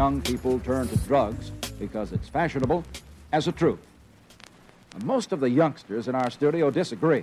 Young people turn to drugs because it's fashionable as a truth. Most of the youngsters in our studio disagree.